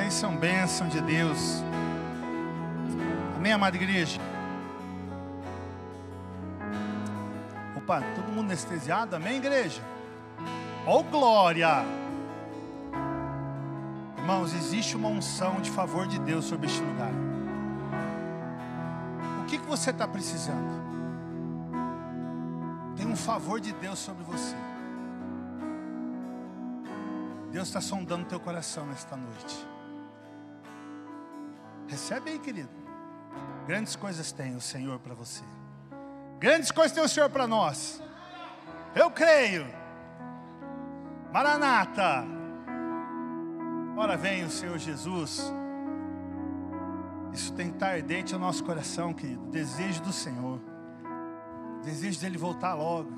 Vocês são bênção de Deus. Amém, amada igreja? Opa, todo mundo anestesiado? Amém, igreja? Oh, glória! Irmãos, existe uma unção de favor de Deus sobre este lugar. O que, que você está precisando? Tem um favor de Deus sobre você. Deus está sondando teu coração nesta noite. Recebe aí, querido. Grandes coisas tem o Senhor para você. Grandes coisas tem o Senhor para nós. Eu creio. Maranata. Ora vem o Senhor Jesus. Isso tem que estar ardente no nosso coração, querido. Desejo do Senhor. Desejo dele voltar logo.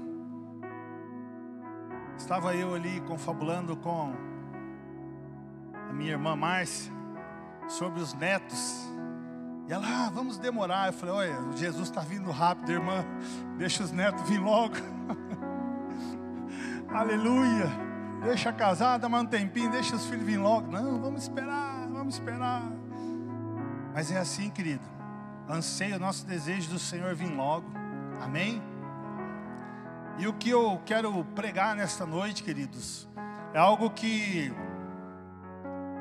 Estava eu ali confabulando com a minha irmã Márcia sobre os netos. E ela, ah, vamos demorar. Eu falei, olha, Jesus está vindo rápido, irmã. Deixa os netos vir logo. Aleluia. Deixa a casada mais um tempinho, deixa os filhos vir logo. Não, vamos esperar, vamos esperar. Mas é assim, querido. Anseio o nosso desejo do Senhor vir logo. Amém? E o que eu quero pregar nesta noite, queridos, é algo que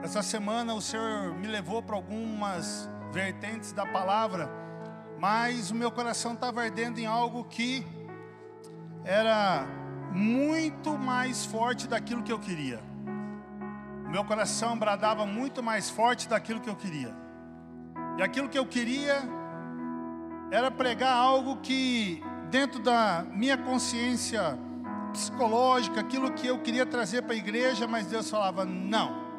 essa semana o Senhor me levou para algumas vertentes da palavra, mas o meu coração estava ardendo em algo que era muito mais forte daquilo que eu queria. O meu coração bradava muito mais forte daquilo que eu queria. E aquilo que eu queria era pregar algo que dentro da minha consciência psicológica, aquilo que eu queria trazer para a igreja, mas Deus falava: não,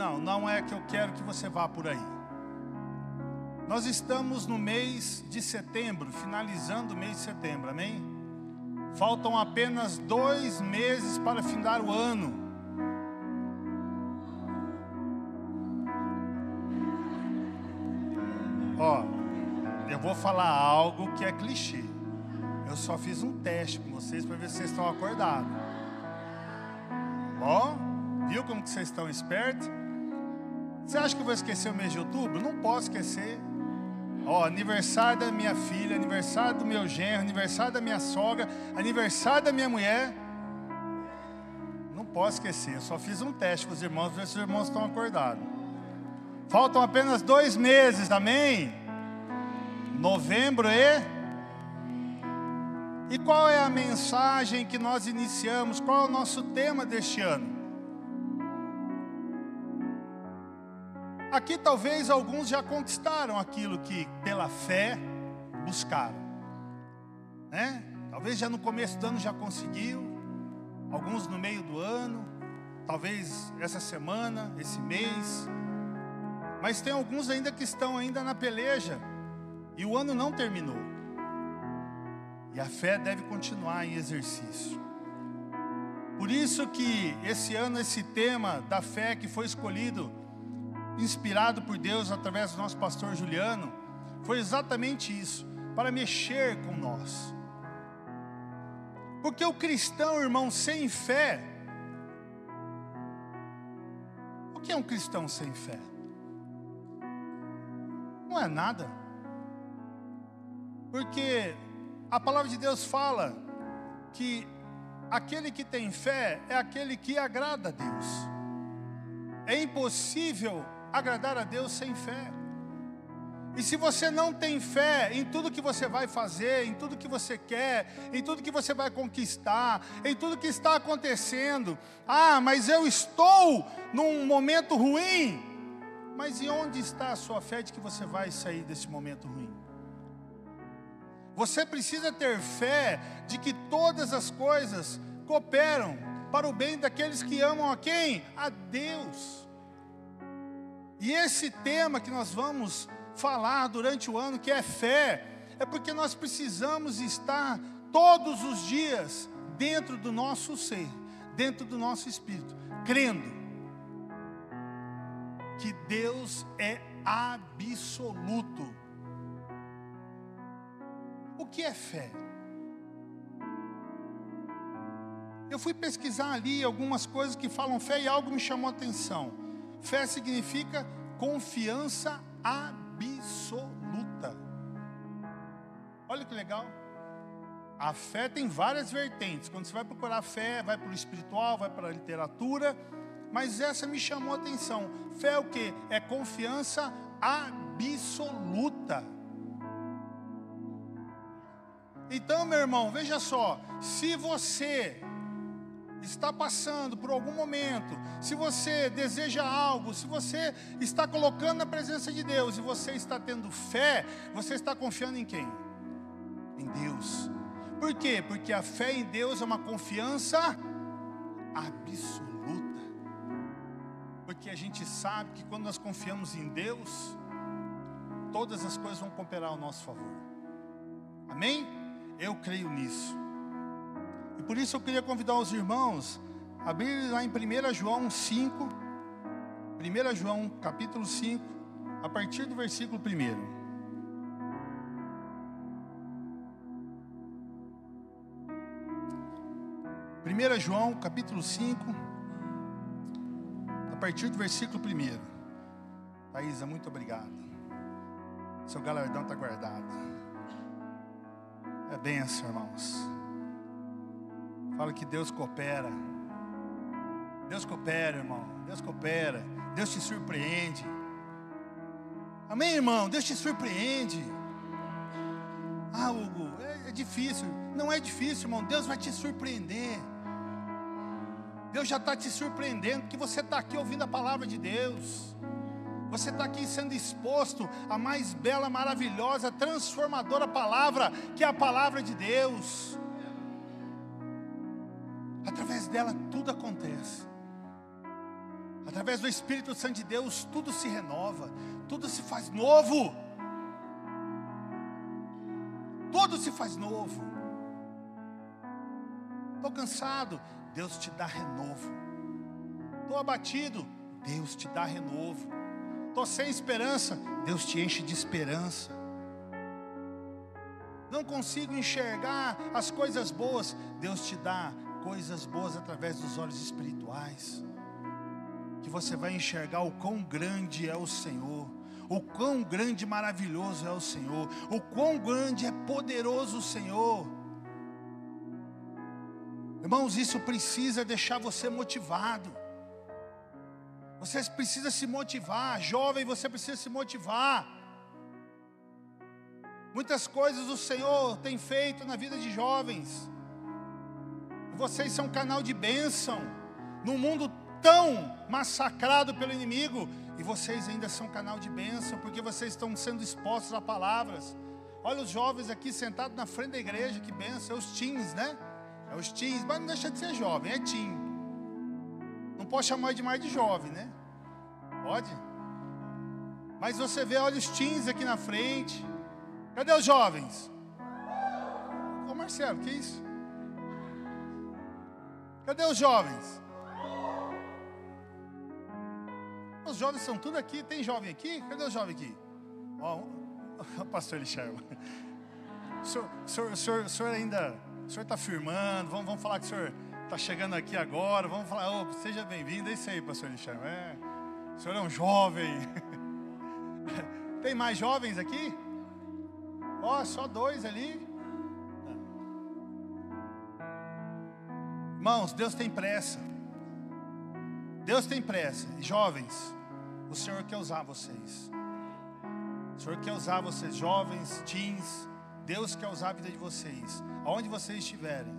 não, não é que eu quero que você vá por aí. Nós estamos no mês de setembro, finalizando o mês de setembro, amém? Faltam apenas dois meses para findar o ano. Ó, eu vou falar algo que é clichê. Eu só fiz um teste com vocês para ver se vocês estão acordados. Ó, viu como que vocês estão espertos? Você acha que eu vou esquecer o mês de outubro? Não posso esquecer. Ó, aniversário da minha filha, aniversário do meu genro, aniversário da minha sogra, aniversário da minha mulher. Não posso esquecer. Eu só fiz um teste com os irmãos, ver se os irmãos estão acordados. Faltam apenas dois meses, amém? novembro e. E qual é a mensagem que nós iniciamos? Qual é o nosso tema deste ano? Aqui talvez alguns já conquistaram aquilo que pela fé buscaram, né? Talvez já no começo do ano já conseguiu, alguns no meio do ano, talvez essa semana, esse mês, mas tem alguns ainda que estão ainda na peleja e o ano não terminou. E a fé deve continuar em exercício. Por isso que esse ano esse tema da fé que foi escolhido, inspirado por Deus através do nosso pastor Juliano, foi exatamente isso, para mexer com nós. Porque o cristão, irmão, sem fé, o que é um cristão sem fé? Não é nada. Porque a palavra de Deus fala que aquele que tem fé é aquele que agrada a Deus. É impossível agradar a Deus sem fé. E se você não tem fé em tudo que você vai fazer, em tudo que você quer, em tudo que você vai conquistar, em tudo que está acontecendo, ah, mas eu estou num momento ruim. Mas e onde está a sua fé de que você vai sair desse momento ruim? Você precisa ter fé de que todas as coisas cooperam para o bem daqueles que amam a quem? A Deus. E esse tema que nós vamos falar durante o ano, que é fé, é porque nós precisamos estar todos os dias dentro do nosso ser, dentro do nosso espírito, crendo que Deus é absoluto o que é fé? Eu fui pesquisar ali algumas coisas que falam fé e algo me chamou a atenção. Fé significa confiança absoluta. Olha que legal. A fé tem várias vertentes. Quando você vai procurar fé, vai para o espiritual, vai para a literatura. Mas essa me chamou a atenção. Fé é o que? É confiança absoluta. Então, meu irmão, veja só. Se você está passando por algum momento, se você deseja algo, se você está colocando na presença de Deus e você está tendo fé, você está confiando em quem? Em Deus. Por quê? Porque a fé em Deus é uma confiança absoluta. Porque a gente sabe que quando nós confiamos em Deus, todas as coisas vão cooperar ao nosso favor. Amém? Eu creio nisso. E por isso eu queria convidar os irmãos a abrir lá em 1 João 5, 1 João capítulo 5, a partir do versículo 1. 1 João capítulo 5, a partir do versículo 1. Thaisa, muito obrigado. Seu galardão está guardado. É benção, irmãos. Fala que Deus coopera. Deus coopera, irmão. Deus coopera. Deus te surpreende. Amém, irmão? Deus te surpreende. Ah, Hugo, é, é difícil. Não é difícil, irmão. Deus vai te surpreender. Deus já está te surpreendendo, porque você está aqui ouvindo a palavra de Deus. Você está aqui sendo exposto à mais bela, maravilhosa, transformadora palavra, que é a palavra de Deus através dela tudo acontece. Através do Espírito Santo de Deus, tudo se renova, tudo se faz novo. Tudo se faz novo. Estou cansado, Deus te dá renovo. Estou abatido, Deus te dá renovo. Estou sem esperança, Deus te enche de esperança. Não consigo enxergar as coisas boas, Deus te dá coisas boas através dos olhos espirituais, que você vai enxergar o quão grande é o Senhor, o quão grande e maravilhoso é o Senhor, o quão grande é poderoso o Senhor. Irmãos, isso precisa deixar você motivado. Você precisa se motivar, jovem, você precisa se motivar. Muitas coisas o Senhor tem feito na vida de jovens. Vocês são um canal de bênção num mundo tão massacrado pelo inimigo. E vocês ainda são canal de bênção, porque vocês estão sendo expostos a palavras. Olha os jovens aqui sentados na frente da igreja, que bênção. É os teens, né? É os teens, mas não deixa de ser jovem, é teen. Não pode chamar de mais de jovem, né? Pode? Mas você vê, olha os teens aqui na frente. Cadê os jovens? Ô Marcelo, que isso? Cadê os jovens? Os jovens são tudo aqui. Tem jovem aqui? Cadê o jovem aqui? Ó, o pastor Elixir. O senhor, o, senhor, o, senhor, ainda. O senhor está firmando. Vamos, vamos falar que o senhor está chegando aqui agora. Vamos falar, oh, seja bem-vindo. É isso aí, pastor Elixir. É, o senhor é um jovem. Tem mais jovens aqui? Ó, oh, só dois ali. Irmãos, Deus tem pressa. Deus tem pressa. Jovens, o Senhor quer usar vocês. O Senhor quer usar vocês, jovens, teens. Deus quer usar a vida de vocês, aonde vocês estiverem.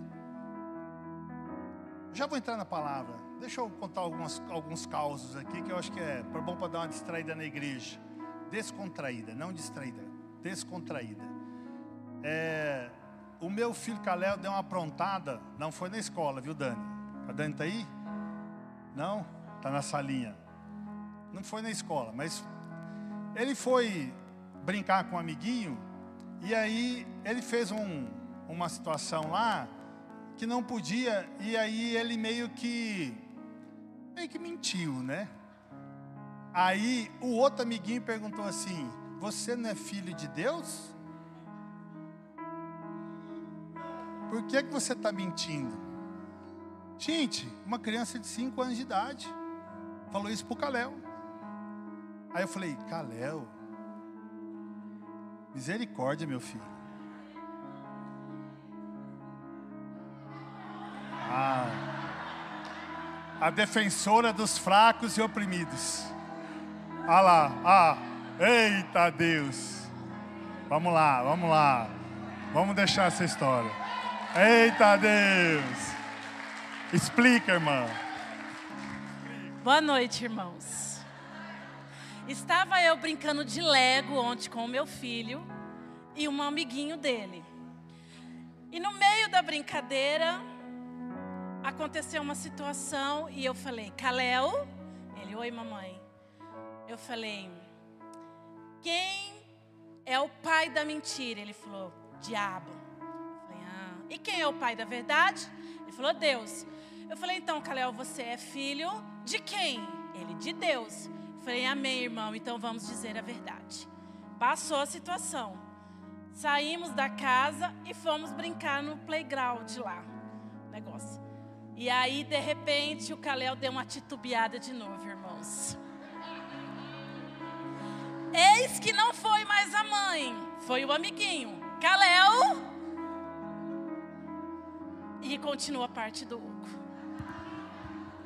Já vou entrar na palavra. Deixa eu contar algumas, alguns causos aqui que eu acho que é bom para dar uma distraída na igreja. Descontraída, não distraída, descontraída. É, o meu filho Calel deu uma aprontada, não foi na escola, viu, Dani? A Dani está aí? Não? Está na salinha. Não foi na escola, mas ele foi brincar com um amiguinho e aí ele fez um, uma situação lá que não podia e aí ele meio que meio que mentiu, né? Aí o outro amiguinho perguntou assim: "Você não é filho de Deus?" Por que, que você está mentindo? Gente, uma criança de 5 anos de idade falou isso para o Calel. Aí eu falei, Caléu, misericórdia, meu filho. Ah, a defensora dos fracos e oprimidos. Ah lá, ah, eita Deus. Vamos lá, vamos lá. Vamos deixar essa história. Eita Deus. Explica, irmã. Boa noite, irmãos. Estava eu brincando de Lego ontem com o meu filho e um amiguinho dele. E no meio da brincadeira, aconteceu uma situação e eu falei, Kalel? Ele, oi, mamãe. Eu falei, quem é o pai da mentira? Ele falou, diabo. E quem é o pai da verdade? Ele falou, Deus. Eu falei, então, Calel, você é filho de quem? Ele, de Deus. Eu falei, amém, irmão, então vamos dizer a verdade. Passou a situação. Saímos da casa e fomos brincar no playground lá. Negócio. E aí, de repente, o Calel deu uma titubeada de novo, irmãos. Eis que não foi mais a mãe, foi o amiguinho. Calel. E continua a parte do Hugo.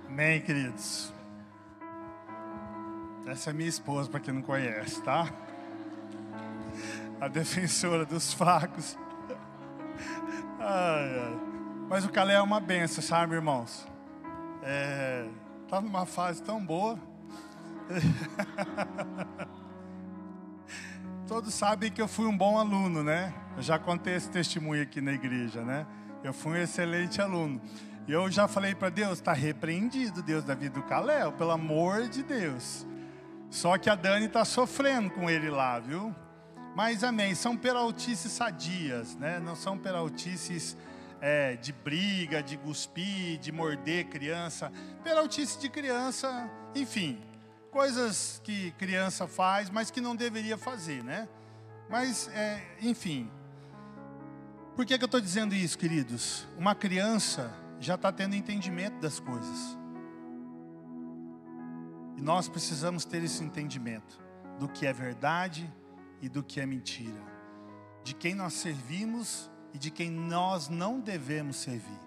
Amém, queridos. Essa é minha esposa, para quem não conhece, tá? A defensora dos fracos. Ai, ai. Mas o Calé é uma benção, sabe, irmãos? É, tá numa fase tão boa. Todos sabem que eu fui um bom aluno, né? Eu já contei esse testemunho aqui na igreja, né? Eu fui um excelente aluno. E eu já falei para Deus, está repreendido, Deus da vida do Caléu, pelo amor de Deus. Só que a Dani está sofrendo com ele lá, viu? Mas amém, são peraltices sadias, né? Não são peraltices é, de briga, de cuspir, de morder criança. Peraltice de criança, enfim, coisas que criança faz, mas que não deveria fazer, né? Mas, é, enfim. Por que, que eu estou dizendo isso, queridos? Uma criança já está tendo entendimento das coisas. E nós precisamos ter esse entendimento do que é verdade e do que é mentira, de quem nós servimos e de quem nós não devemos servir.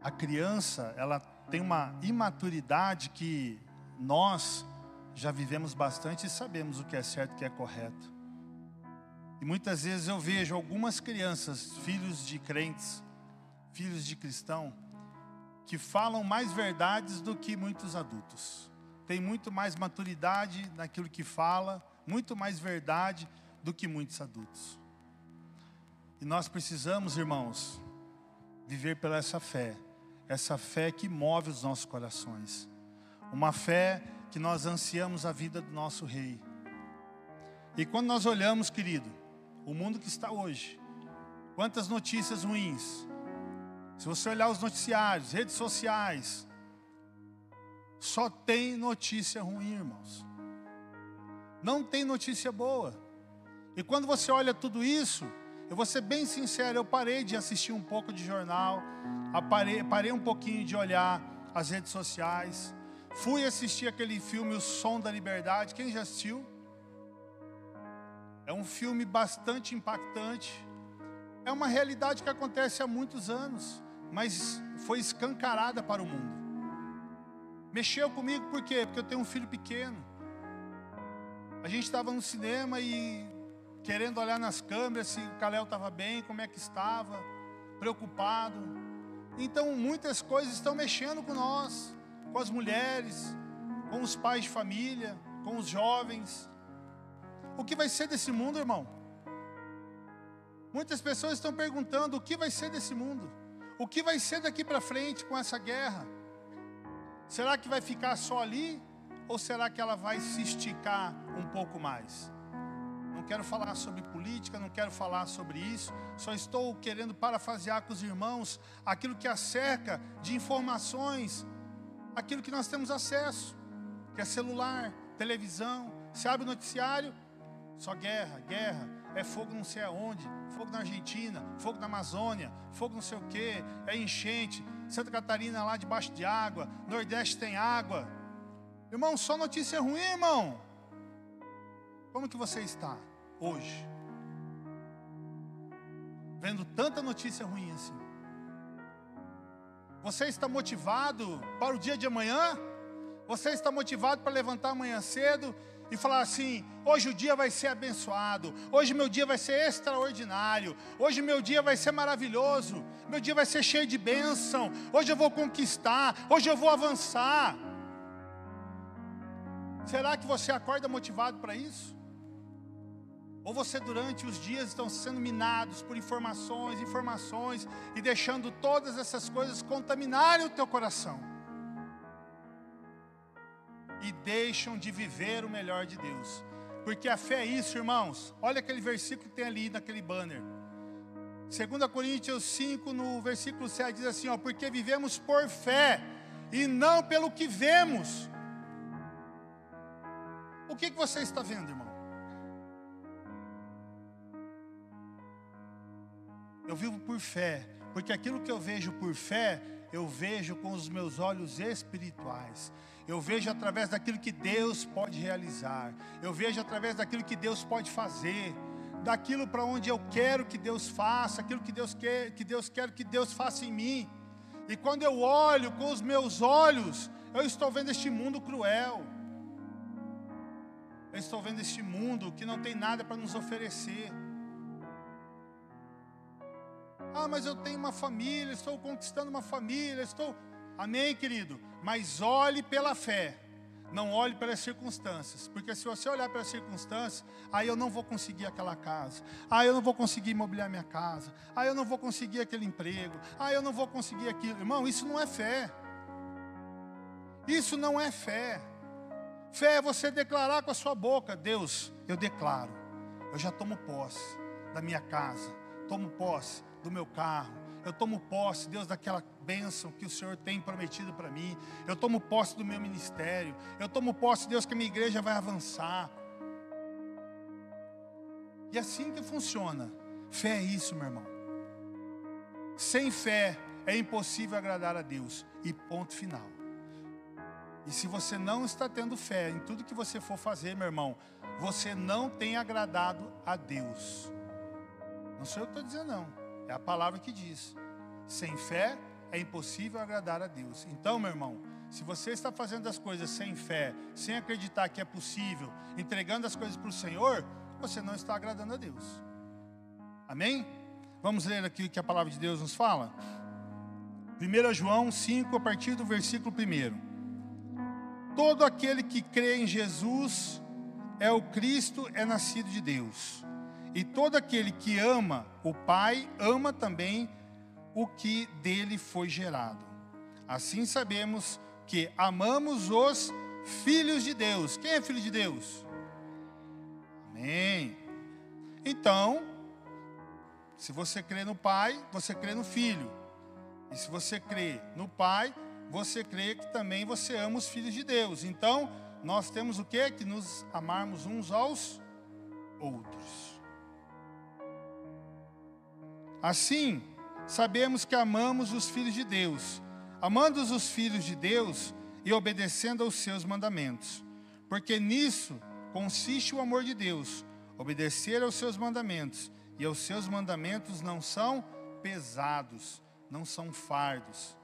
A criança, ela tem uma imaturidade que nós já vivemos bastante e sabemos o que é certo e o que é correto. E muitas vezes eu vejo algumas crianças, filhos de crentes, filhos de cristão que falam mais verdades do que muitos adultos. Tem muito mais maturidade naquilo que fala, muito mais verdade do que muitos adultos. E nós precisamos, irmãos, viver pela essa fé, essa fé que move os nossos corações. Uma fé que nós ansiamos a vida do nosso rei. E quando nós olhamos, querido, o mundo que está hoje, quantas notícias ruins, se você olhar os noticiários, redes sociais, só tem notícia ruim, irmãos. Não tem notícia boa. E quando você olha tudo isso, eu vou ser bem sincero, eu parei de assistir um pouco de jornal, parei, parei um pouquinho de olhar as redes sociais, fui assistir aquele filme O Som da Liberdade. Quem já assistiu? É um filme bastante impactante. É uma realidade que acontece há muitos anos mas foi escancarada para o mundo. Mexeu comigo por quê? Porque eu tenho um filho pequeno. A gente estava no cinema e querendo olhar nas câmeras se o estava bem, como é que estava, preocupado. Então muitas coisas estão mexendo com nós, com as mulheres, com os pais de família, com os jovens. O que vai ser desse mundo, irmão? Muitas pessoas estão perguntando o que vai ser desse mundo. O que vai ser daqui para frente com essa guerra? Será que vai ficar só ali? Ou será que ela vai se esticar um pouco mais? Não quero falar sobre política, não quero falar sobre isso, só estou querendo parafasear com os irmãos aquilo que acerca de informações, aquilo que nós temos acesso, que é celular, televisão, se abre o noticiário, só guerra, guerra, é fogo não sei aonde, fogo na Argentina, fogo na Amazônia, fogo não sei o que, é enchente, Santa Catarina lá debaixo de água, Nordeste tem água. Irmão, só notícia ruim, irmão. Como que você está hoje? Vendo tanta notícia ruim assim. Você está motivado para o dia de amanhã? Você está motivado para levantar amanhã cedo e falar assim: hoje o dia vai ser abençoado, hoje meu dia vai ser extraordinário, hoje meu dia vai ser maravilhoso, meu dia vai ser cheio de bênção, hoje eu vou conquistar, hoje eu vou avançar. Será que você acorda motivado para isso? Ou você durante os dias estão sendo minados por informações, informações e deixando todas essas coisas contaminarem o teu coração? E deixam de viver o melhor de Deus. Porque a fé é isso, irmãos. Olha aquele versículo que tem ali naquele banner. 2 Coríntios 5, no versículo 7, diz assim: ó, porque vivemos por fé e não pelo que vemos. O que, que você está vendo, irmão? Eu vivo por fé, porque aquilo que eu vejo por fé, eu vejo com os meus olhos espirituais. Eu vejo através daquilo que Deus pode realizar. Eu vejo através daquilo que Deus pode fazer. Daquilo para onde eu quero que Deus faça, aquilo que Deus quer, que Deus quer que Deus faça em mim. E quando eu olho com os meus olhos, eu estou vendo este mundo cruel. Eu estou vendo este mundo que não tem nada para nos oferecer. Ah, mas eu tenho uma família, estou conquistando uma família, estou. Amém, querido? Mas olhe pela fé, não olhe pelas circunstâncias, porque se você olhar pelas circunstâncias, aí eu não vou conseguir aquela casa, aí eu não vou conseguir imobiliar minha casa, aí eu não vou conseguir aquele emprego, aí eu não vou conseguir aquilo. Irmão, isso não é fé. Isso não é fé. Fé é você declarar com a sua boca: Deus, eu declaro, eu já tomo posse da minha casa, tomo posse do meu carro. Eu tomo posse, Deus, daquela bênção que o Senhor tem prometido para mim. Eu tomo posse do meu ministério. Eu tomo posse, Deus, que a minha igreja vai avançar. E assim que funciona. Fé é isso, meu irmão. Sem fé é impossível agradar a Deus. E ponto final. E se você não está tendo fé em tudo que você for fazer, meu irmão, você não tem agradado a Deus. Não sou eu que estou dizendo, não. É a palavra que diz: sem fé é impossível agradar a Deus. Então, meu irmão, se você está fazendo as coisas sem fé, sem acreditar que é possível, entregando as coisas para o Senhor, você não está agradando a Deus. Amém? Vamos ler aqui o que a palavra de Deus nos fala? 1 João 5, a partir do versículo 1. Todo aquele que crê em Jesus é o Cristo, é nascido de Deus. E todo aquele que ama o Pai, ama também o que dele foi gerado. Assim sabemos que amamos os filhos de Deus. Quem é filho de Deus? Amém. Então, se você crê no Pai, você crê no Filho. E se você crê no Pai, você crê que também você ama os filhos de Deus. Então, nós temos o que? Que nos amarmos uns aos outros. Assim, sabemos que amamos os filhos de Deus, amando os filhos de Deus e obedecendo aos seus mandamentos. Porque nisso consiste o amor de Deus, obedecer aos seus mandamentos, e aos seus mandamentos não são pesados, não são fardos.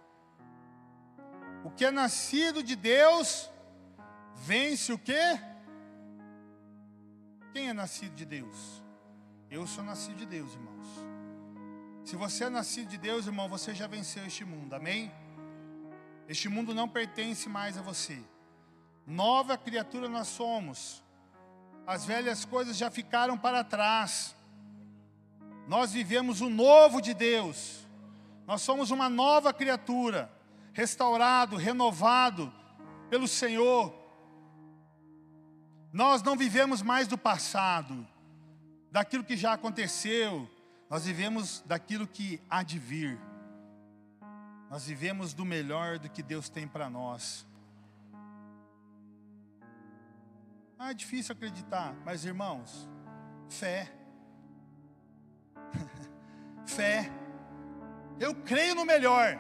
O que é nascido de Deus vence o quê? Quem é nascido de Deus? Eu sou nascido de Deus, irmãos. Se você é nascido de Deus, irmão, você já venceu este mundo, amém? Este mundo não pertence mais a você. Nova criatura nós somos. As velhas coisas já ficaram para trás. Nós vivemos o novo de Deus. Nós somos uma nova criatura, restaurado, renovado pelo Senhor. Nós não vivemos mais do passado, daquilo que já aconteceu, nós vivemos daquilo que há de vir. Nós vivemos do melhor do que Deus tem para nós. Ah, é difícil acreditar, mas irmãos, fé. fé. Eu creio no melhor.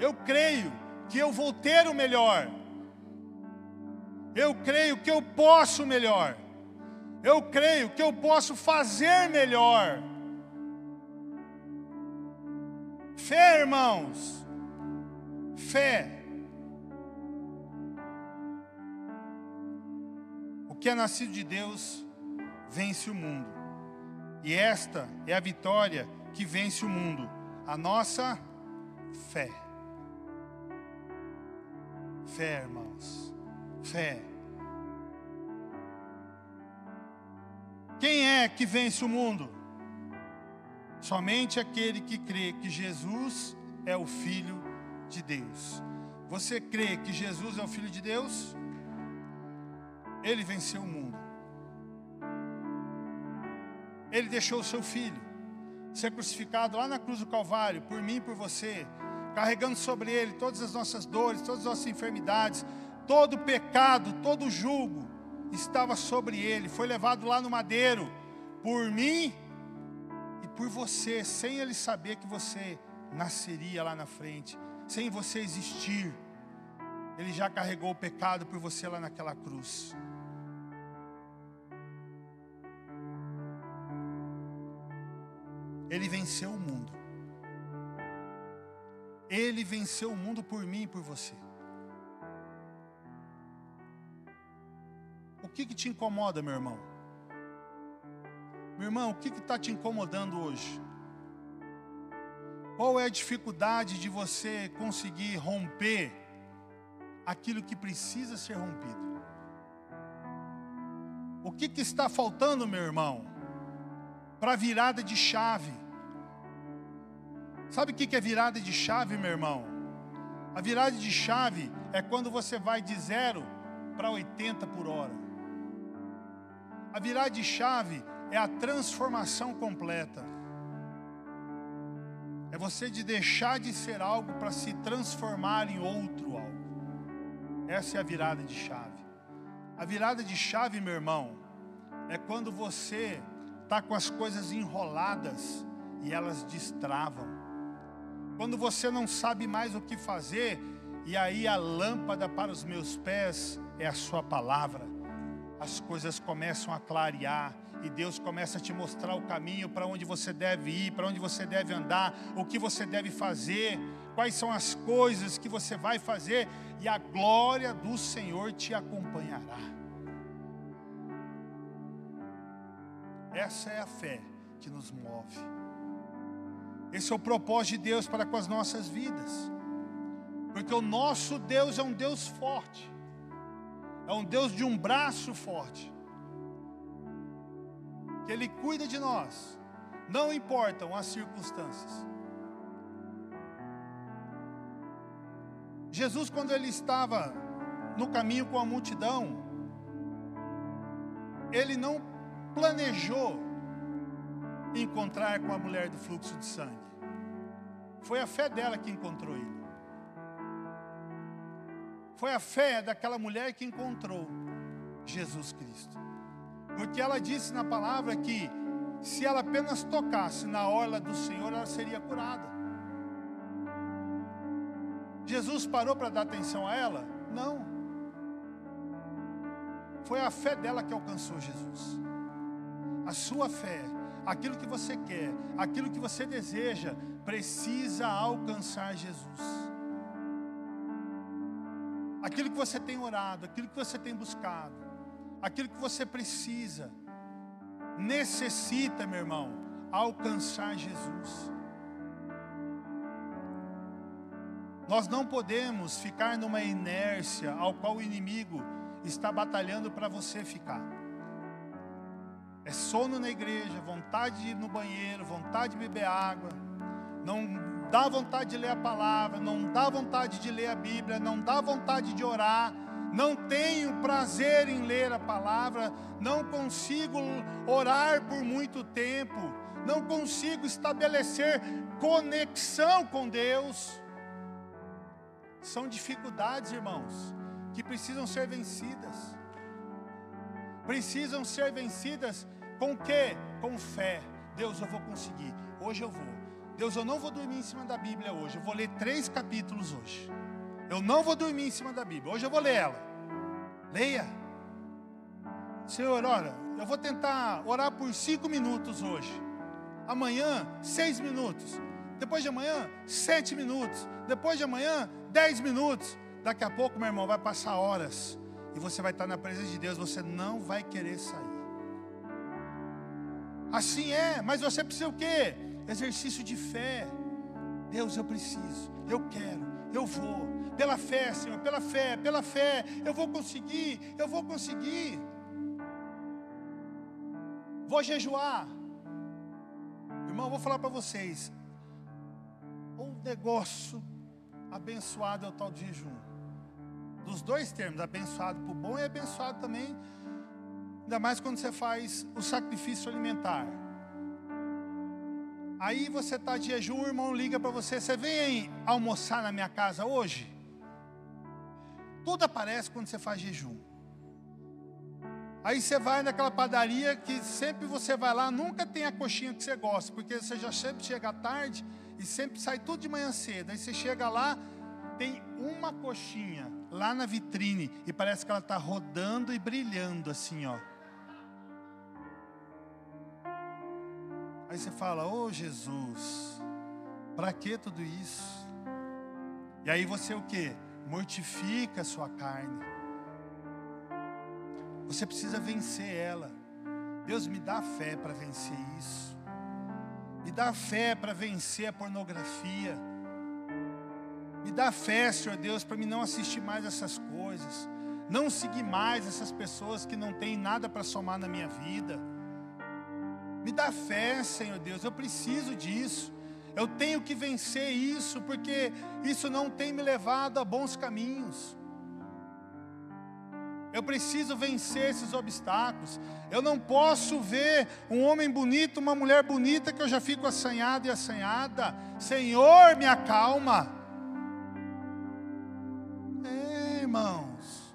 Eu creio que eu vou ter o melhor. Eu creio que eu posso melhor. Eu creio que eu posso fazer melhor. Fé, irmãos. Fé. O que é nascido de Deus vence o mundo. E esta é a vitória que vence o mundo, a nossa fé. Fé, irmãos. Fé. Quem é que vence o mundo? Somente aquele que crê que Jesus é o Filho de Deus. Você crê que Jesus é o Filho de Deus? Ele venceu o mundo. Ele deixou o seu filho ser crucificado lá na cruz do Calvário, por mim e por você, carregando sobre ele todas as nossas dores, todas as nossas enfermidades, todo o pecado, todo o julgo estava sobre ele, foi levado lá no madeiro, por mim e por você, sem ele saber que você nasceria lá na frente, sem você existir. Ele já carregou o pecado por você lá naquela cruz. Ele venceu o mundo. Ele venceu o mundo por mim e por você. O que, que te incomoda, meu irmão? Meu irmão, o que está te incomodando hoje? Qual é a dificuldade de você conseguir romper aquilo que precisa ser rompido? O que, que está faltando, meu irmão, para virada de chave? Sabe o que, que é virada de chave, meu irmão? A virada de chave é quando você vai de zero para 80 por hora. A virada de chave é a transformação completa. É você de deixar de ser algo para se transformar em outro algo. Essa é a virada de chave. A virada de chave, meu irmão, é quando você está com as coisas enroladas e elas destravam. Quando você não sabe mais o que fazer, e aí a lâmpada para os meus pés é a Sua palavra as coisas começam a clarear e Deus começa a te mostrar o caminho para onde você deve ir, para onde você deve andar, o que você deve fazer, quais são as coisas que você vai fazer e a glória do Senhor te acompanhará. Essa é a fé que nos move. Esse é o propósito de Deus para com as nossas vidas. Porque o nosso Deus é um Deus forte é um Deus de um braço forte. Que Ele cuida de nós, não importam as circunstâncias. Jesus, quando ele estava no caminho com a multidão, ele não planejou encontrar com a mulher do fluxo de sangue. Foi a fé dela que encontrou ele. Foi a fé daquela mulher que encontrou Jesus Cristo. Porque ela disse na palavra que se ela apenas tocasse na orla do Senhor, ela seria curada. Jesus parou para dar atenção a ela? Não. Foi a fé dela que alcançou Jesus. A sua fé, aquilo que você quer, aquilo que você deseja, precisa alcançar Jesus aquilo que você tem orado, aquilo que você tem buscado, aquilo que você precisa, necessita, meu irmão, alcançar Jesus. Nós não podemos ficar numa inércia ao qual o inimigo está batalhando para você ficar. É sono na igreja, vontade de ir no banheiro, vontade de beber água, não dá vontade de ler a palavra, não dá vontade de ler a Bíblia, não dá vontade de orar, não tenho prazer em ler a palavra, não consigo orar por muito tempo, não consigo estabelecer conexão com Deus. São dificuldades, irmãos, que precisam ser vencidas. Precisam ser vencidas com que? Com fé. Deus, eu vou conseguir. Hoje eu vou. Deus, eu não vou dormir em cima da Bíblia hoje. Eu vou ler três capítulos hoje. Eu não vou dormir em cima da Bíblia. Hoje eu vou ler ela. Leia. Senhor, olha, eu vou tentar orar por cinco minutos hoje. Amanhã, seis minutos. Depois de amanhã, sete minutos. Depois de amanhã, dez minutos. Daqui a pouco, meu irmão, vai passar horas. E você vai estar na presença de Deus. Você não vai querer sair. Assim é, mas você precisa o quê? Exercício de fé. Deus, eu preciso, eu quero, eu vou. Pela fé, Senhor, pela fé, pela fé, eu vou conseguir, eu vou conseguir. Vou jejuar. Irmão, vou falar para vocês. Um negócio abençoado é o tal de jejum. Dos dois termos, abençoado o bom e abençoado também, ainda mais quando você faz o sacrifício alimentar. Aí você está de jejum, o irmão liga para você: Você vem almoçar na minha casa hoje? Tudo aparece quando você faz jejum. Aí você vai naquela padaria que sempre você vai lá, nunca tem a coxinha que você gosta, porque você já sempre chega tarde e sempre sai tudo de manhã cedo. Aí você chega lá, tem uma coxinha lá na vitrine e parece que ela está rodando e brilhando assim, ó. Aí você fala: "Ô oh, Jesus, para que tudo isso?" E aí você o que? Mortifica a sua carne. Você precisa vencer ela. Deus me dá fé para vencer isso. Me dá fé para vencer a pornografia. Me dá fé, Senhor Deus, para me não assistir mais essas coisas. Não seguir mais essas pessoas que não têm nada para somar na minha vida. Me dá fé, Senhor Deus, eu preciso disso. Eu tenho que vencer isso, porque isso não tem me levado a bons caminhos. Eu preciso vencer esses obstáculos. Eu não posso ver um homem bonito, uma mulher bonita, que eu já fico assanhado e assanhada. Senhor, me acalma. É, irmãos.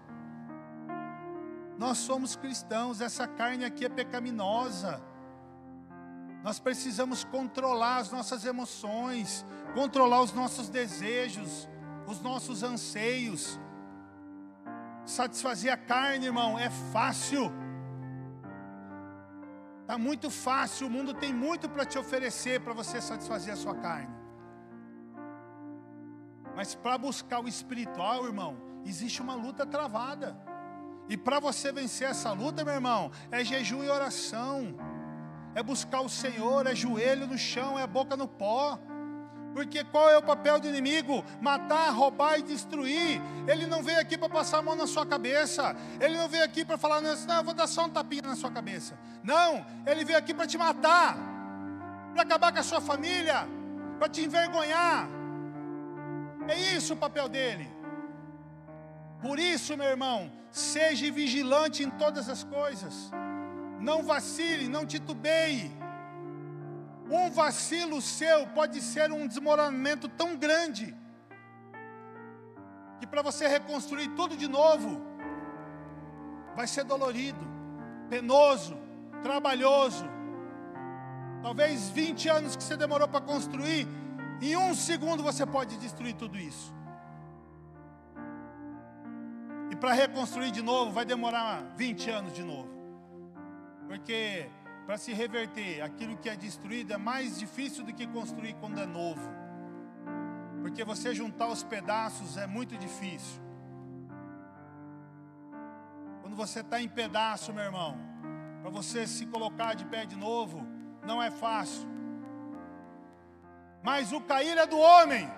Nós somos cristãos, essa carne aqui é pecaminosa. Nós precisamos controlar as nossas emoções, controlar os nossos desejos, os nossos anseios. Satisfazer a carne, irmão, é fácil. Está muito fácil, o mundo tem muito para te oferecer para você satisfazer a sua carne. Mas para buscar o espiritual, irmão, existe uma luta travada. E para você vencer essa luta, meu irmão, é jejum e oração é buscar o Senhor, é joelho no chão, é boca no pó. Porque qual é o papel do inimigo? Matar, roubar e destruir. Ele não veio aqui para passar a mão na sua cabeça. Ele não veio aqui para falar, não, eu vou dar só um tapinha na sua cabeça. Não, ele veio aqui para te matar, para acabar com a sua família, para te envergonhar. É isso o papel dele. Por isso, meu irmão, seja vigilante em todas as coisas. Não vacile, não titubeie. Um vacilo seu pode ser um desmoronamento tão grande que para você reconstruir tudo de novo vai ser dolorido, penoso, trabalhoso. Talvez 20 anos que você demorou para construir, em um segundo você pode destruir tudo isso. E para reconstruir de novo vai demorar 20 anos de novo. Porque para se reverter aquilo que é destruído é mais difícil do que construir quando é novo. Porque você juntar os pedaços é muito difícil. Quando você está em pedaço, meu irmão, para você se colocar de pé de novo, não é fácil. Mas o cair é do homem,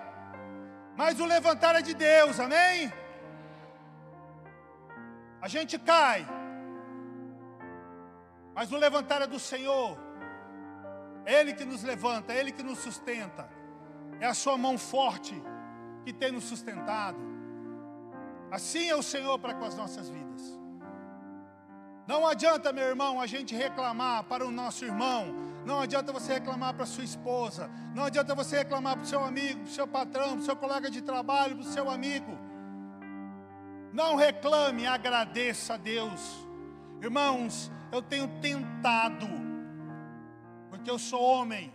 mas o levantar é de Deus, amém? A gente cai, mas o levantar é do Senhor. É Ele que nos levanta, é Ele que nos sustenta. É a Sua mão forte que tem nos sustentado. Assim é o Senhor para com as nossas vidas. Não adianta, meu irmão, a gente reclamar para o nosso irmão. Não adianta você reclamar para sua esposa. Não adianta você reclamar para o seu amigo, para o seu patrão, para o seu colega de trabalho, para o seu amigo. Não reclame, agradeça a Deus. Irmãos, eu tenho tentado, porque eu sou homem,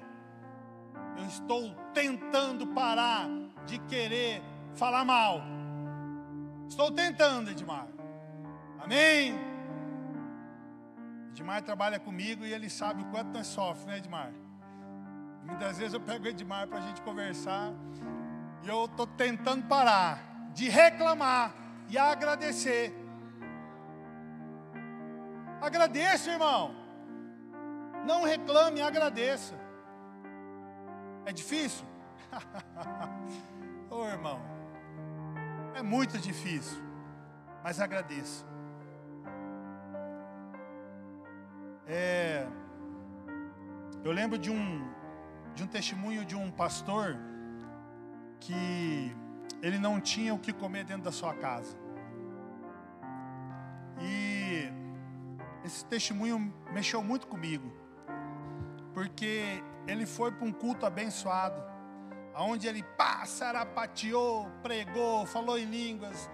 eu estou tentando parar de querer falar mal. Estou tentando, Edmar. Amém? Edmar trabalha comigo e ele sabe o quanto nós sofremos, né, Edmar? Muitas vezes eu pego o Edmar para a gente conversar e eu estou tentando parar de reclamar e agradecer. Agradeça, irmão. Não reclame, agradeça. É difícil? Ô oh, irmão, é muito difícil, mas agradeça. É, eu lembro de um, de um testemunho de um pastor que ele não tinha o que comer dentro da sua casa. E esse testemunho mexeu muito comigo, porque ele foi para um culto abençoado, aonde ele pá, sarapateou, pregou, falou em línguas,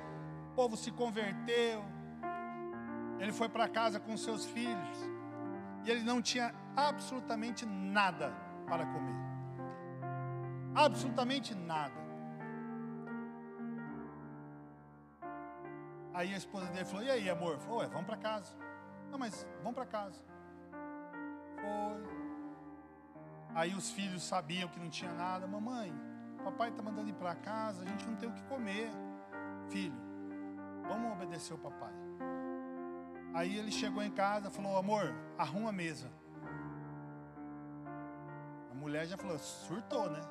o povo se converteu. Ele foi para casa com seus filhos e ele não tinha absolutamente nada para comer. Absolutamente nada. Aí a esposa dele falou: E aí, amor? Falou: vamos para casa. Não, mas vamos para casa. Foi. Aí os filhos sabiam que não tinha nada. Mamãe, papai está mandando ir para casa, a gente não tem o que comer. Filho, vamos obedecer o papai. Aí ele chegou em casa, falou: Amor, arruma a mesa. A mulher já falou: Surtou, né?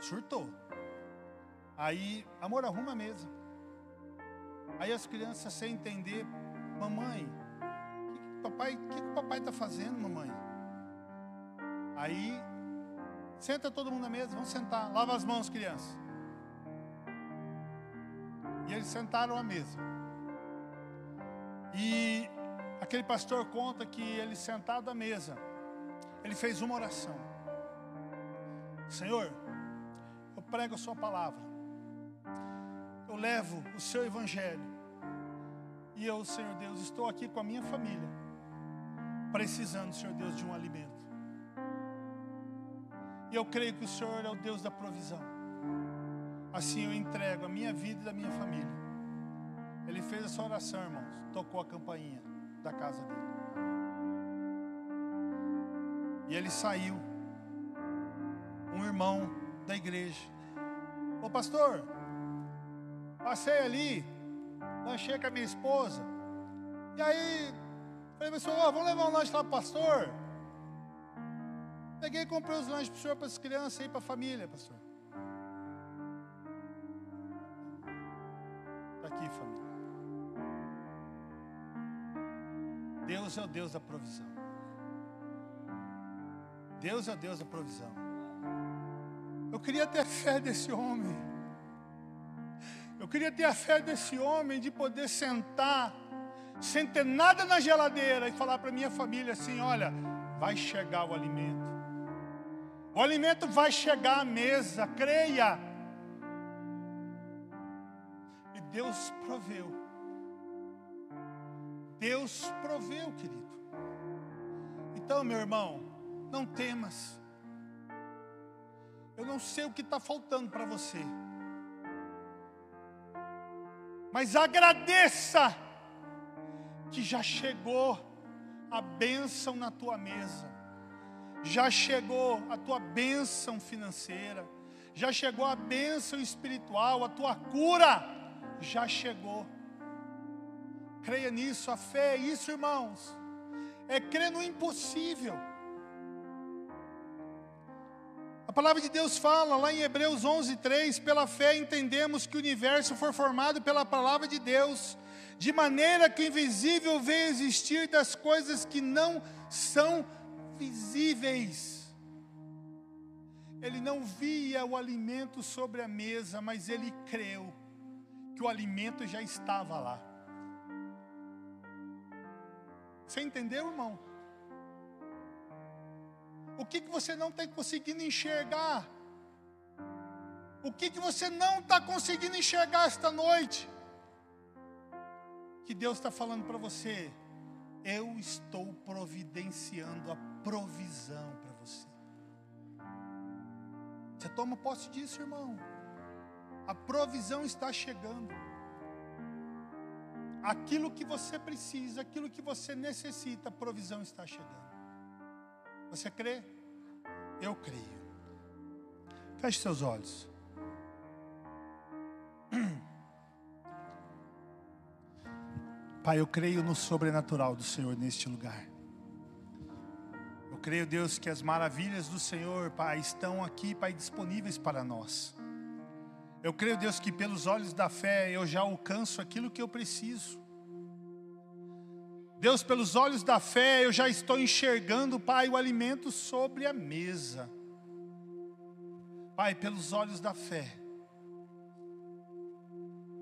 Surtou. Aí, amor, arruma a mesa. Aí as crianças, sem entender, mamãe, papai, o que, que o papai está fazendo, mamãe? Aí, senta todo mundo na mesa, vamos sentar, lava as mãos, crianças. E eles sentaram à mesa. E aquele pastor conta que ele sentado à mesa, ele fez uma oração. Senhor, eu prego a sua palavra. Eu levo o seu evangelho. E eu, Senhor Deus, estou aqui com a minha família, precisando, Senhor Deus, de um alimento. E eu creio que o Senhor é o Deus da provisão. Assim eu entrego a minha vida e da minha família ele fez essa oração, irmãos. Tocou a campainha da casa dele. E ele saiu. Um irmão da igreja. Ô pastor, passei ali, lanchei com a minha esposa. E aí, falei, pessoal, oh, vamos levar um lanche lá pastor. Peguei e comprei os lanches para o senhor, para as crianças e para a família, pastor. Está aqui, família. Deus é o Deus da provisão. Deus é o Deus da provisão. Eu queria ter a fé desse homem. Eu queria ter a fé desse homem de poder sentar sem ter nada na geladeira e falar para minha família assim: olha, vai chegar o alimento. O alimento vai chegar à mesa, creia. E Deus proveu. Deus proveu, querido. Então, meu irmão, não temas. Eu não sei o que está faltando para você, mas agradeça que já chegou a bênção na tua mesa, já chegou a tua bênção financeira, já chegou a bênção espiritual, a tua cura já chegou. Creia nisso, a fé é isso, irmãos. É crer no impossível. A palavra de Deus fala lá em Hebreus 11:3, pela fé entendemos que o universo foi formado pela palavra de Deus, de maneira que o invisível veio existir das coisas que não são visíveis. Ele não via o alimento sobre a mesa, mas ele creu que o alimento já estava lá. Você entendeu, irmão? O que, que você não está conseguindo enxergar? O que, que você não está conseguindo enxergar esta noite? Que Deus está falando para você. Eu estou providenciando a provisão para você. Você toma posse disso, irmão. A provisão está chegando. aquilo que você precisa, aquilo que você necessita, a provisão está chegando. Você crê? Eu creio. Feche seus olhos. Pai, eu creio no sobrenatural do Senhor neste lugar. Eu creio, Deus, que as maravilhas do Senhor, Pai, estão aqui, Pai, disponíveis para nós. Eu creio, Deus, que pelos olhos da fé eu já alcanço aquilo que eu preciso. Deus, pelos olhos da fé eu já estou enxergando, Pai, o alimento sobre a mesa. Pai, pelos olhos da fé,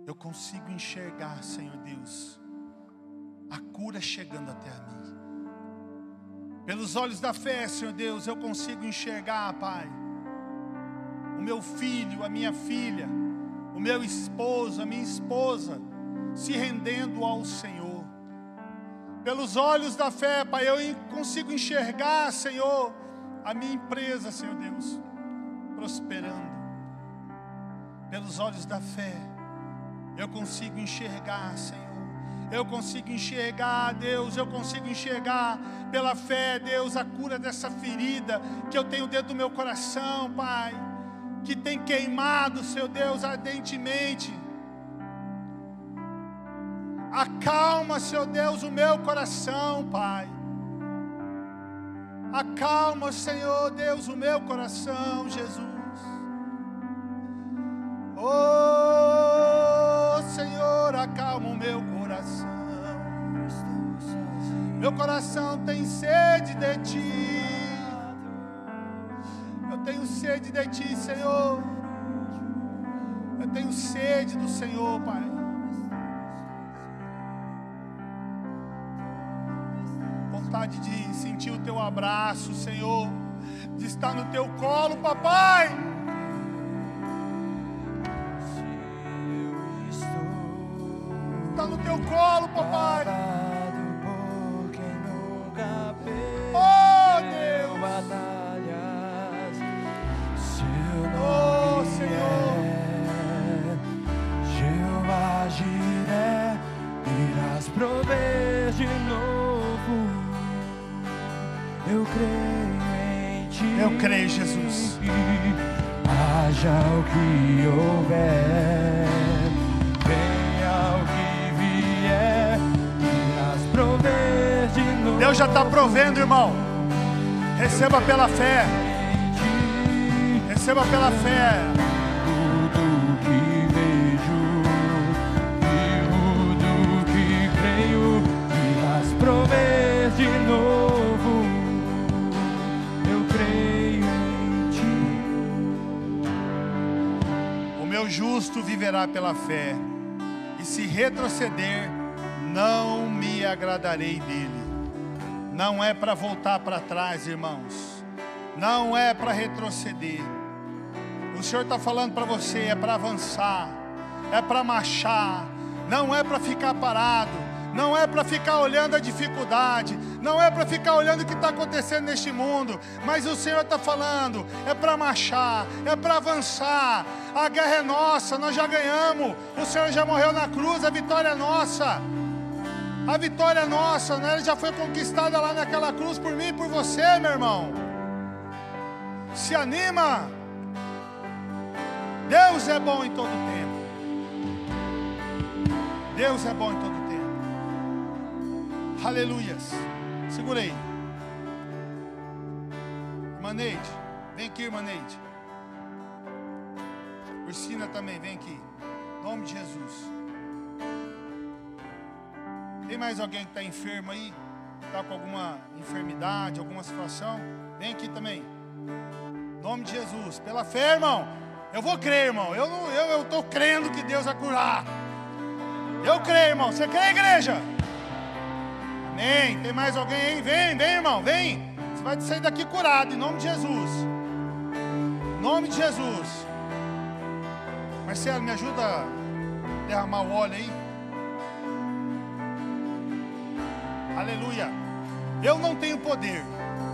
eu consigo enxergar, Senhor Deus, a cura chegando até a mim. Pelos olhos da fé, Senhor Deus, eu consigo enxergar, Pai, o meu filho, a minha filha, o meu esposo, a minha esposa, se rendendo ao Senhor. Pelos olhos da fé, Pai, eu consigo enxergar, Senhor, a minha empresa, Senhor Deus, prosperando. Pelos olhos da fé, eu consigo enxergar, Senhor. Eu consigo enxergar, Deus, eu consigo enxergar pela fé, Deus, a cura dessa ferida que eu tenho dentro do meu coração, Pai que tem queimado, seu Deus, ardentemente. Acalma, seu Deus, o meu coração, Pai. Acalma, Senhor Deus, o meu coração, Jesus. Oh, Senhor, acalma o meu coração. Meu coração tem sede de Ti tenho sede de Ti, Senhor. Eu tenho sede do Senhor, Pai. Vontade de sentir o Teu abraço, Senhor. De estar no Teu colo, papai. Colo, papai. Receba pela fé. Receba pela fé. prover de novo. Eu creio em ti. O meu justo viverá pela fé, e se retroceder, não me agradarei dele. Não é para voltar para trás, irmãos. Não é para retroceder. O Senhor está falando para você: é para avançar, é para marchar, não é para ficar parado não é para ficar olhando a dificuldade, não é para ficar olhando o que está acontecendo neste mundo, mas o Senhor está falando, é para marchar, é para avançar. A guerra é nossa, nós já ganhamos, o Senhor já morreu na cruz, a vitória é nossa. A vitória é nossa, né? Ela já foi conquistada lá naquela cruz por mim e por você, meu irmão. Se anima. Deus é bom em todo tempo. Deus é bom em todo tempo. Aleluias. Segura aí. Maneide, vem aqui, Maneide. Ursina também, vem aqui. Em nome de Jesus. Tem mais alguém que está enfermo aí? Está com alguma enfermidade, alguma situação? Vem aqui também. Em nome de Jesus. Pela fé, irmão. Eu vou crer, irmão. Eu estou eu, eu tô crendo que Deus vai curar. Eu creio, irmão. Você crê, igreja? Amém. Tem mais alguém aí? Vem, vem, irmão, vem. Você vai sair daqui curado, em nome de Jesus. Em nome de Jesus. Marcelo, me ajuda a derramar o óleo aí. Aleluia. Eu não tenho poder,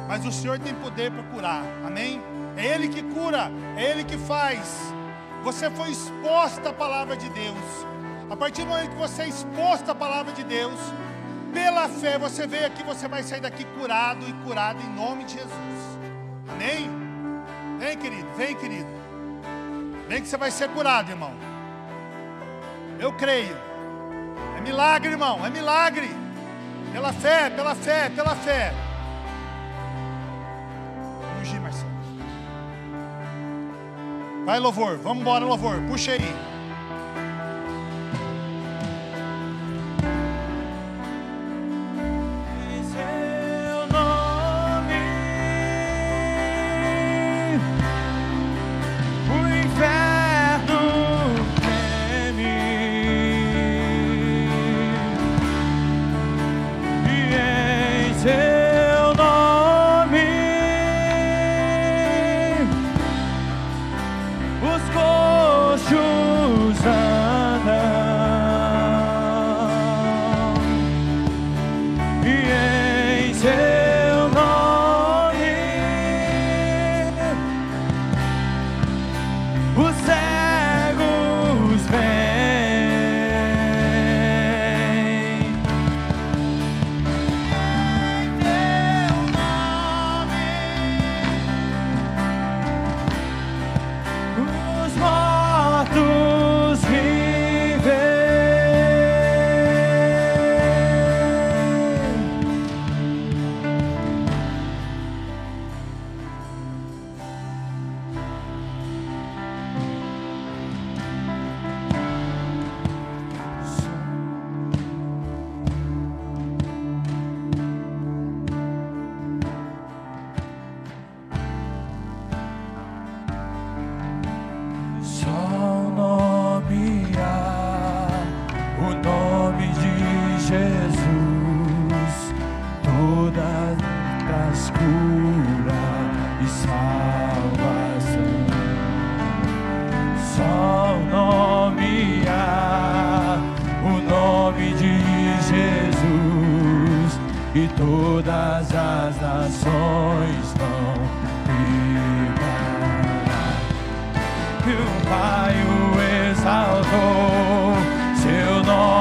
mas o Senhor tem poder para curar. Amém? É Ele que cura, é Ele que faz. Você foi exposta à palavra de Deus. A partir do momento que você é exposto à palavra de Deus, pela fé, você veio aqui, você vai sair daqui curado e curado em nome de Jesus. Amém? Vem, querido, vem, querido. Vem que você vai ser curado, irmão. Eu creio. É milagre, irmão, é milagre. Pela fé, pela fé, pela fé. Ungir, Marcelo. Vai, louvor, vamos embora, louvor. Puxa aí.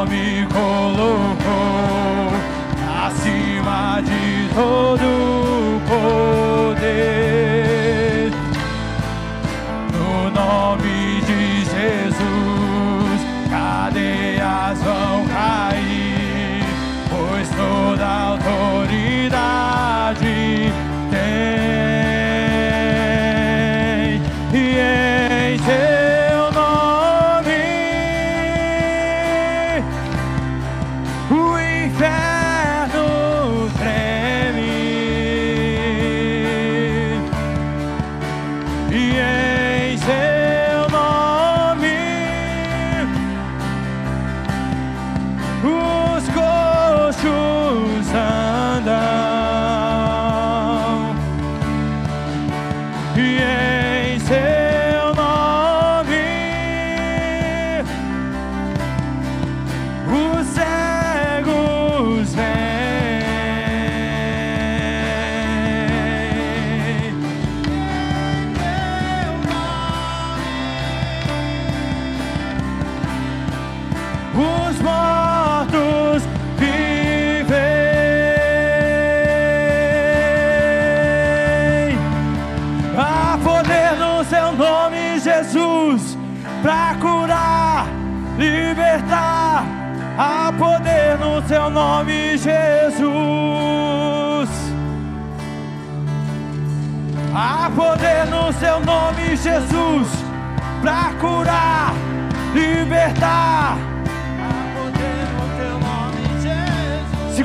Nome colocou acima de todo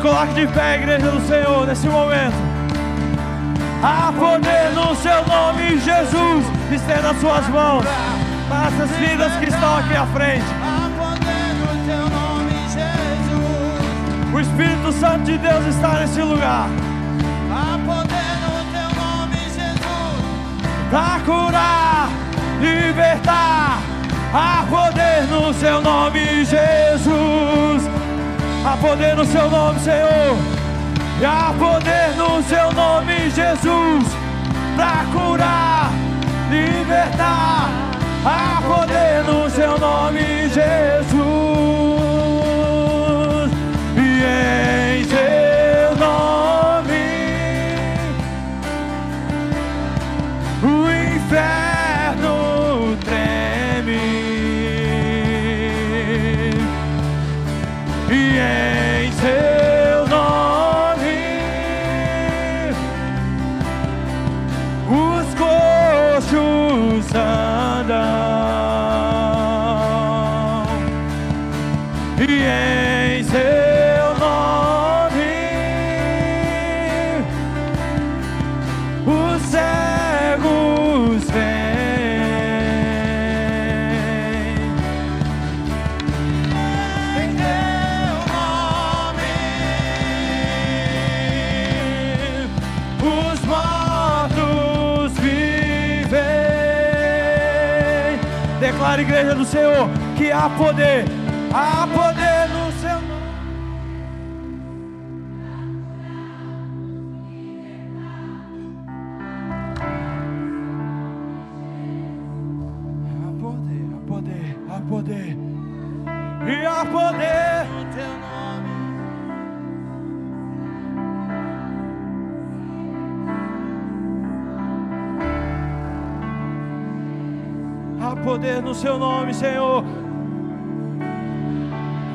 coloque de pé, igreja do Senhor, nesse momento. Há poder no seu nome, Jesus. Estenda suas mãos para essas vidas que estão aqui à frente. Há poder no teu nome, Jesus. O Espírito Santo de Deus está nesse lugar Há poder no teu nome, Jesus. para curar, libertar. Há poder no seu nome, Jesus. Há poder no seu nome, Senhor. E há poder no seu nome, Jesus, para curar, libertar. Há poder no seu nome, Jesus. Declara, igreja do Senhor, que há poder, há poder no seu nome. Há poder, há poder, há poder. E há poder. no teu nome, poder no seu nome, Senhor.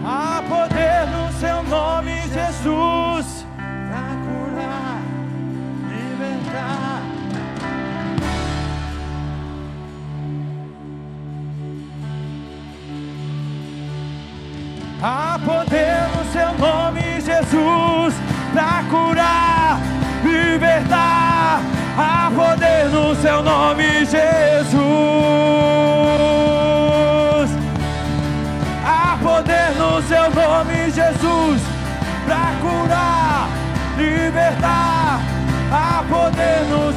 Há poder no seu nome, Jesus. pra curar, libertar. Há poder no seu nome, Jesus, para curar, libertar. Há poder no seu nome, Jesus.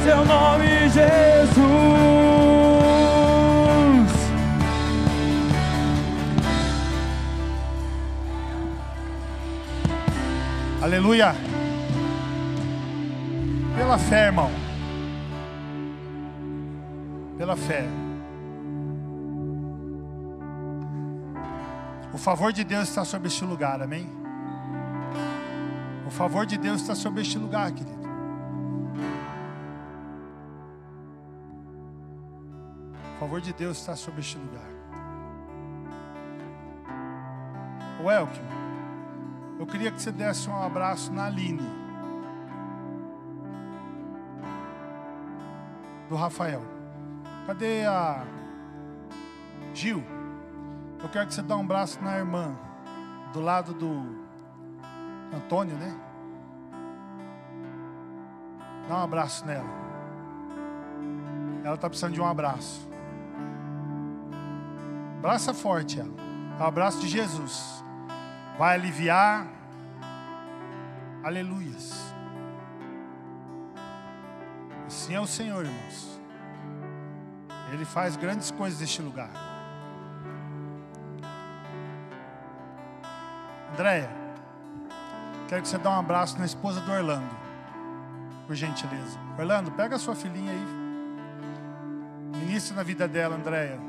Seu nome, Jesus. Aleluia. Pela fé, irmão. Pela fé. O favor de Deus está sobre este lugar, amém? O favor de Deus está sobre este lugar, querido. O favor de Deus está sobre este lugar. O Elkin, eu queria que você desse um abraço na Aline. Do Rafael. Cadê a Gil? Eu quero que você dê um abraço na irmã. Do lado do Antônio, né? Dá um abraço nela. Ela está precisando de um abraço. Abraça forte ela. É o abraço de Jesus. Vai aliviar. Aleluias. Assim é o Senhor, irmãos. Ele faz grandes coisas neste lugar. Andréia, quero que você dê um abraço na esposa do Orlando. Por gentileza. Orlando, pega a sua filhinha aí. Ministra na vida dela, Andréia.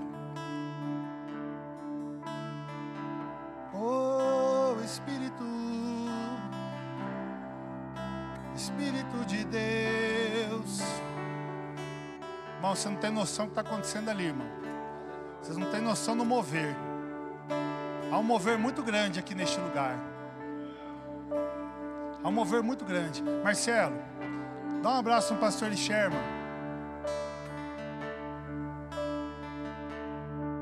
Você não tem noção do que está acontecendo ali, irmão. Vocês não têm noção do mover. Há um mover muito grande aqui neste lugar. Há um mover muito grande. Marcelo, dá um abraço no pastor Sherman.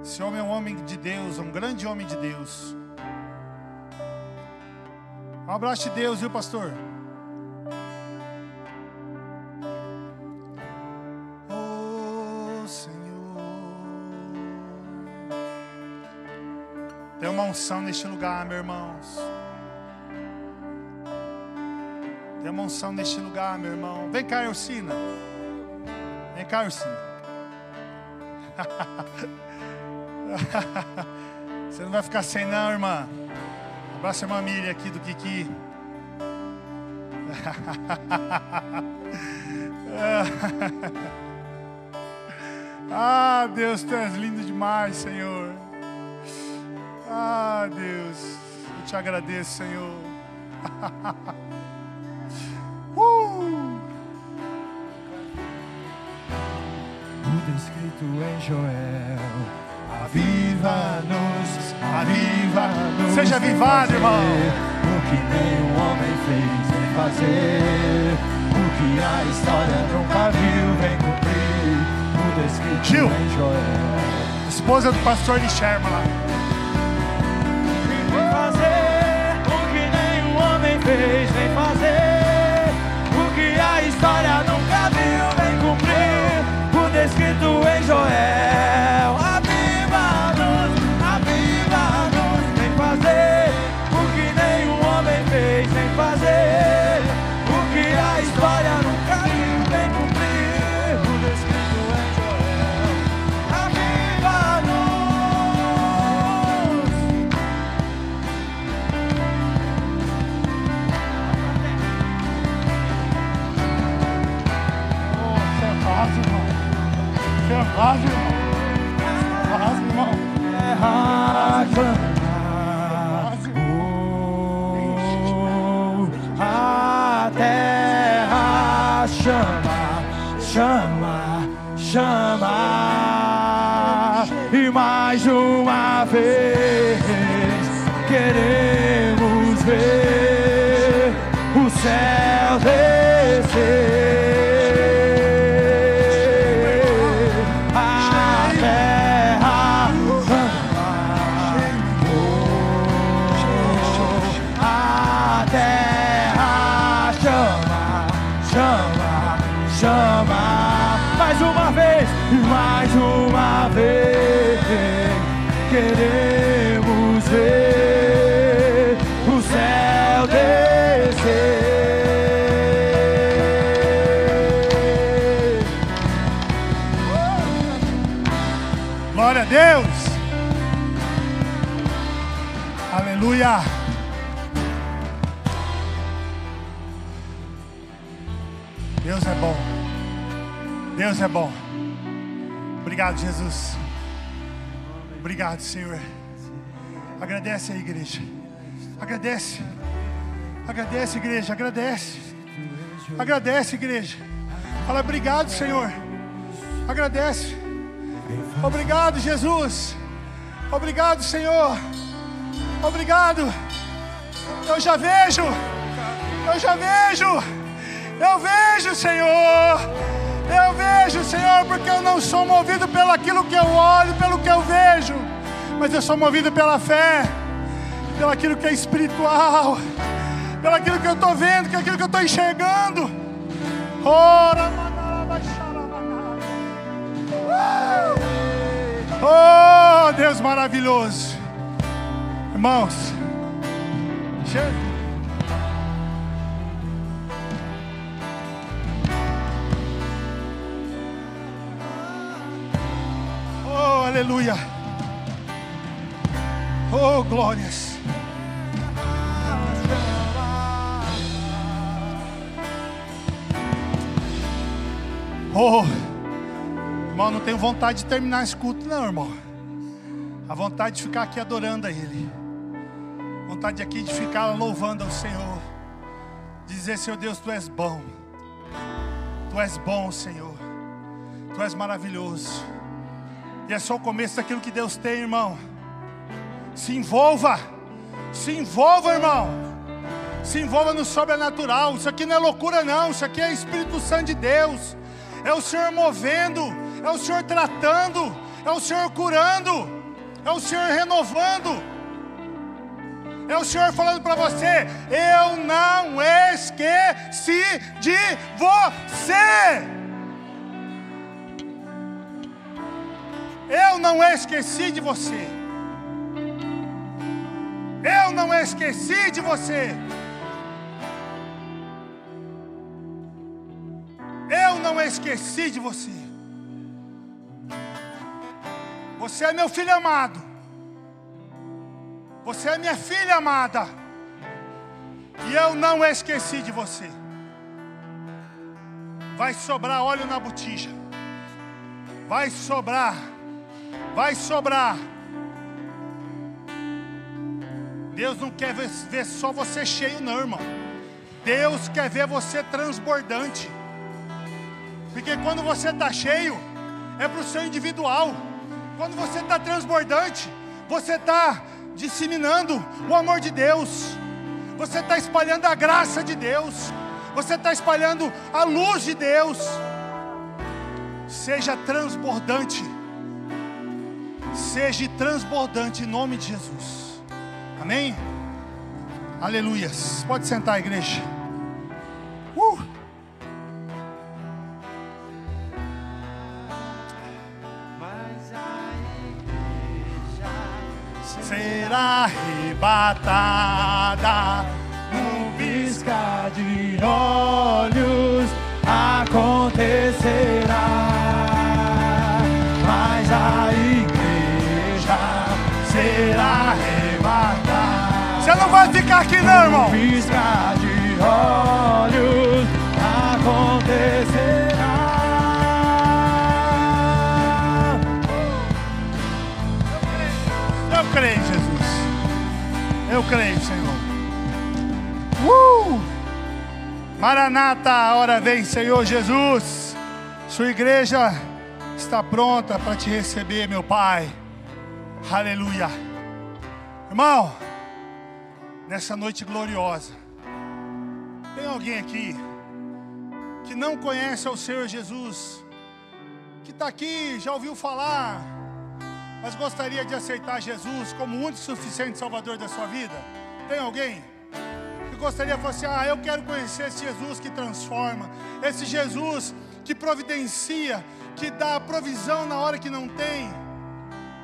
Esse homem é um homem de Deus, um grande homem de Deus. Um abraço de Deus, viu, pastor? Unção neste lugar, meus irmãos. Tem uma unção neste lugar, meu irmão. Vem cá, Ursina. Vem cá, Ursina. Você não vai ficar sem, não, irmã. Abraça a irmã Miriam aqui do Kiki. Ah, Deus, tu és lindo demais, Senhor. Ah, Deus, eu te agradeço, Senhor. uh! Tudo escrito em Joel. Aviva-nos, aviva-nos. Seja avivado, irmão. O que nenhum homem fez vem fazer. O que a história nunca viu vem cumprir. Tudo escrito Gil. em Joel. Esposa do pastor de Sherman fez, vem fazer Deus é bom. Deus é bom. Obrigado, Jesus. Obrigado, Senhor. Agradece aí, igreja. Agradece. Agradece, igreja. Agradece. Agradece, igreja. Fala, obrigado, Senhor. Agradece. Obrigado, Jesus. Obrigado, Senhor. Obrigado. Eu já vejo. Eu já vejo. Eu vejo, Senhor. Eu vejo, Senhor, porque eu não sou movido pelo aquilo que eu olho, pelo que eu vejo, mas eu sou movido pela fé, pelo aquilo que é espiritual, pelo aquilo que eu estou vendo, pelo aquilo que eu estou enxergando. Ora, manarabaxarabanai. Oh, Deus maravilhoso. Irmãos, che- Oh, aleluia. Oh, glórias. Oh, irmão, não tenho vontade de terminar esse culto, não, irmão. A vontade de ficar aqui adorando a Ele. Vontade aqui de ficar louvando ao Senhor. Dizer, Senhor Deus, Tu és bom. Tu és bom, Senhor. Tu és maravilhoso. E é só o começo daquilo que Deus tem, irmão. Se envolva. Se envolva, irmão. Se envolva no sobrenatural. Isso aqui não é loucura, não. Isso aqui é Espírito Santo de Deus. É o Senhor movendo. É o Senhor tratando. É o Senhor curando. É o Senhor renovando. É o Senhor falando para você: Eu não esqueci de você. Eu não esqueci de você. Eu não esqueci de você. Eu não esqueci de você. Você é meu filho amado. Você é minha filha amada. E eu não esqueci de você. Vai sobrar óleo na botija. Vai sobrar. Vai sobrar. Deus não quer ver, só você cheio, não, irmão. Deus quer ver você transbordante. Porque quando você está cheio, é para o seu individual. Quando você está transbordante, você está disseminando o amor de Deus. Você está espalhando a graça de Deus. Você está espalhando a luz de Deus. Seja transbordante. Seja transbordante em nome de Jesus. Amém? Aleluias. Pode sentar, igreja. Uh! Arrebatada Maranata, a hora vem, Senhor Jesus. Sua igreja está pronta para te receber, meu Pai. Aleluia. Irmão, nessa noite gloriosa, tem alguém aqui que não conhece o Senhor Jesus, que está aqui, já ouviu falar, mas gostaria de aceitar Jesus como o único e suficiente Salvador da sua vida? Tem alguém? Gostaria de falar assim: ah, eu quero conhecer esse Jesus que transforma, esse Jesus que providencia, que dá provisão na hora que não tem.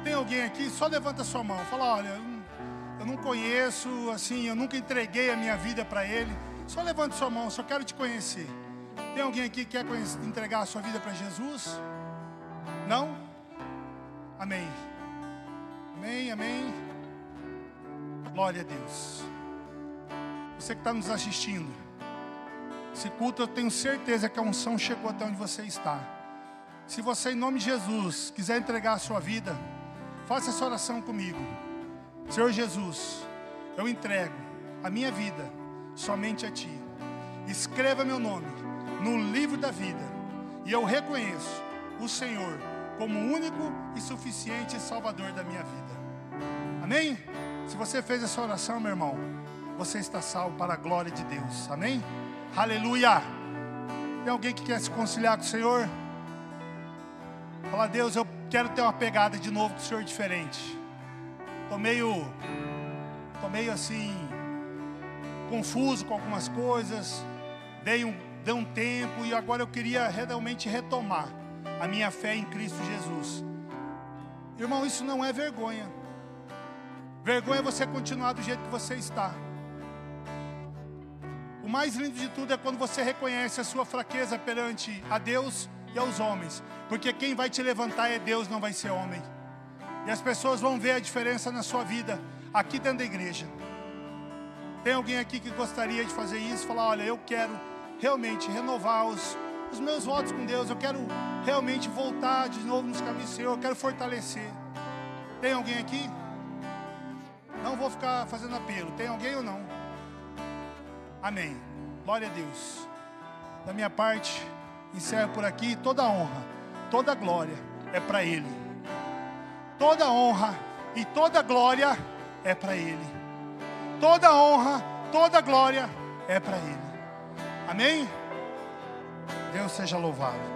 Tem alguém aqui? Só levanta sua mão, fala: olha, eu não- eu não conheço, assim, eu nunca entreguei a minha vida para Ele. Só levanta sua mão, só quero te conhecer. Tem alguém aqui que quer conhecer- entregar a sua vida para Jesus? Não? Amém. Amém, amém. Glória a Deus. Você que está nos assistindo, esse culto eu tenho certeza que a unção chegou até onde você está. Se você, em nome de Jesus, quiser entregar a sua vida, faça essa oração comigo. Senhor Jesus, eu entrego a minha vida somente a Ti. Escreva meu nome no livro da vida e eu reconheço o Senhor como o único e suficiente Salvador da minha vida. Amém? Se você fez essa oração, meu irmão, você está salvo para a glória de Deus. Amém? Aleluia! Tem alguém que quer se conciliar com o Senhor? Fala, Deus, eu quero ter uma pegada de novo com o Senhor diferente. Tô meio, tô meio assim, confuso com algumas coisas. Dei um, dei um tempo e agora eu queria realmente retomar a minha fé em Cristo Jesus. Irmão, isso não é vergonha. Vergonha é você continuar do jeito que você está. O mais lindo de tudo é quando você reconhece a sua fraqueza perante a Deus e aos homens, porque quem vai te levantar é Deus, não vai ser homem. E as pessoas vão ver a diferença na sua vida aqui dentro da igreja. Tem alguém aqui que gostaria de fazer isso? Falar, olha, eu quero realmente renovar os, os meus votos com Deus. Eu quero realmente voltar de novo nos caminhos do Senhor. Eu quero fortalecer. Tem alguém aqui? Não vou ficar fazendo apelo. Tem alguém ou não? Amém. Glória a Deus. Da minha parte, encerro por aqui. Toda honra, toda glória é para Ele. Toda honra e toda glória é para Ele. Toda honra, toda glória é para Ele. Amém? Deus seja louvado.